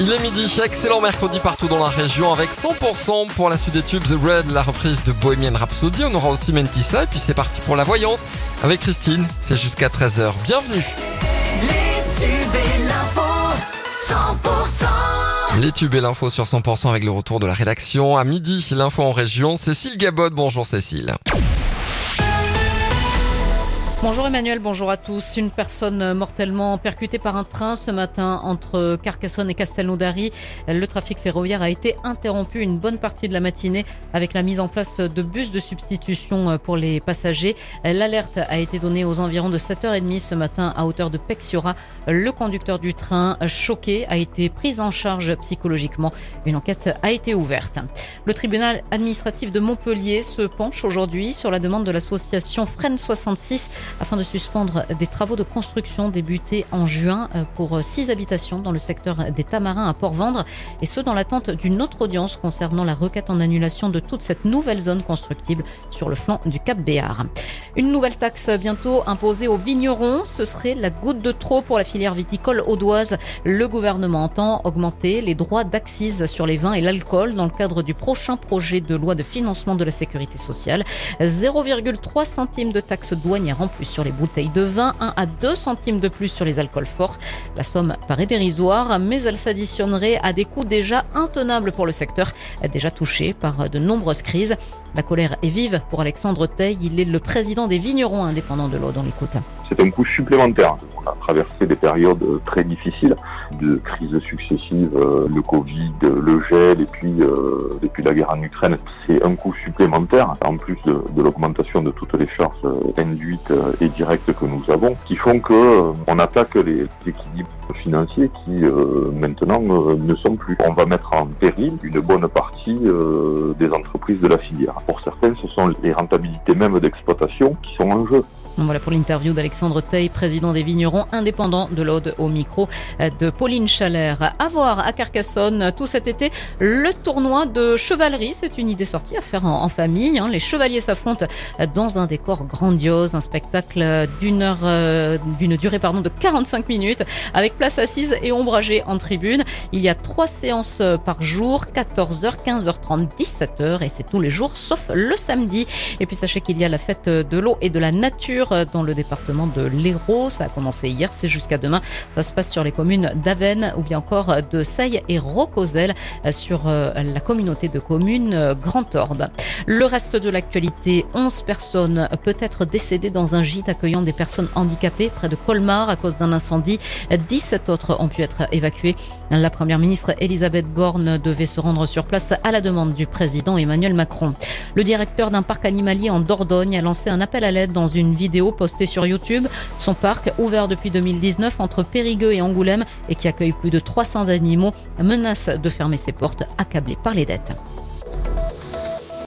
Il est midi, excellent mercredi partout dans la région avec 100% pour la suite des tubes The Red, la reprise de Bohemian Rhapsody. On aura aussi Mentissa et puis c'est parti pour la voyance avec Christine. C'est jusqu'à 13h. Bienvenue. Les tubes et l'info, 100%. Les tubes et l'info sur 100% avec le retour de la rédaction. À midi, l'info en région. Cécile Gabot, bonjour Cécile. Bonjour Emmanuel, bonjour à tous. Une personne mortellement percutée par un train ce matin entre Carcassonne et Castelnaudary. Le trafic ferroviaire a été interrompu une bonne partie de la matinée avec la mise en place de bus de substitution pour les passagers. L'alerte a été donnée aux environs de 7h30 ce matin à hauteur de Pexiora. Le conducteur du train, choqué, a été pris en charge psychologiquement. Une enquête a été ouverte. Le tribunal administratif de Montpellier se penche aujourd'hui sur la demande de l'association Fresne 66 afin de suspendre des travaux de construction débutés en juin euh, pour six habitations dans le secteur des Tamarins à Port-Vendre et ce dans l'attente d'une autre audience concernant la requête en annulation de toute cette nouvelle zone constructible sur le flanc du Cap Béar. Une nouvelle taxe bientôt imposée aux vignerons, ce serait la goutte de trop pour la filière viticole audoise. Le gouvernement entend augmenter les droits d'accise sur les vins et l'alcool dans le cadre du prochain projet de loi de financement de la sécurité sociale. 0,3 centimes de taxes douanières en plus sur les bouteilles de vin, 1 à 2 centimes de plus sur les alcools forts. La somme paraît dérisoire, mais elle s'additionnerait à des coûts déjà intenables pour le secteur, déjà touché par de nombreuses crises. La colère est vive pour Alexandre Teil, il est le président des vignerons indépendants de l'eau dans l'écoute. C'est un coût supplémentaire. On a traversé des périodes très difficiles, de crises successives, euh, le Covid, le gel et puis, euh, depuis la guerre en Ukraine. C'est un coût supplémentaire, en plus de, l'augmentation de toutes les charges euh, induites et directes que nous avons, qui font que on attaque les équilibres financiers qui maintenant ne sont plus. On va mettre en péril une bonne partie des entreprises de la filière. Pour certains, ce sont les rentabilités même d'exploitation qui sont en jeu. Voilà pour l'interview d'Alexandre Teil, président des vignerons indépendants de l'Aude au micro de Pauline Chalère. À voir à Carcassonne tout cet été le tournoi de chevalerie. C'est une idée sortie à faire en, famille. Hein. Les chevaliers s'affrontent dans un décor grandiose, un spectacle d'une heure, euh, d'une durée pardon de 45 minutes avec place assise et ombragée en tribune. Il y a trois séances par jour, 14h, 15h30, 17h et c'est tous les jours sauf le samedi. Et puis sachez qu'il y a la fête de l'eau et de la nature dans le département de l'Hérault. Ça a commencé hier, c'est jusqu'à demain. Ça se passe sur les communes d'Aven ou bien encore de Seille et Rocosel sur euh, la communauté de communes euh, Grand Orbe. Le reste de l'actualité, 11 personnes peut-être décédées dans un gîte accueillant des personnes handicapées près de Colmar à cause d'un incendie. 17 autres ont pu être évacuées. La première ministre Elisabeth Borne devait se rendre sur place à la demande du président Emmanuel Macron. Le directeur d'un parc animalier en Dordogne a lancé un appel à l'aide dans une vidéo posté sur YouTube. Son parc, ouvert depuis 2019 entre Périgueux et Angoulême et qui accueille plus de 300 animaux, menace de fermer ses portes accablé par les dettes.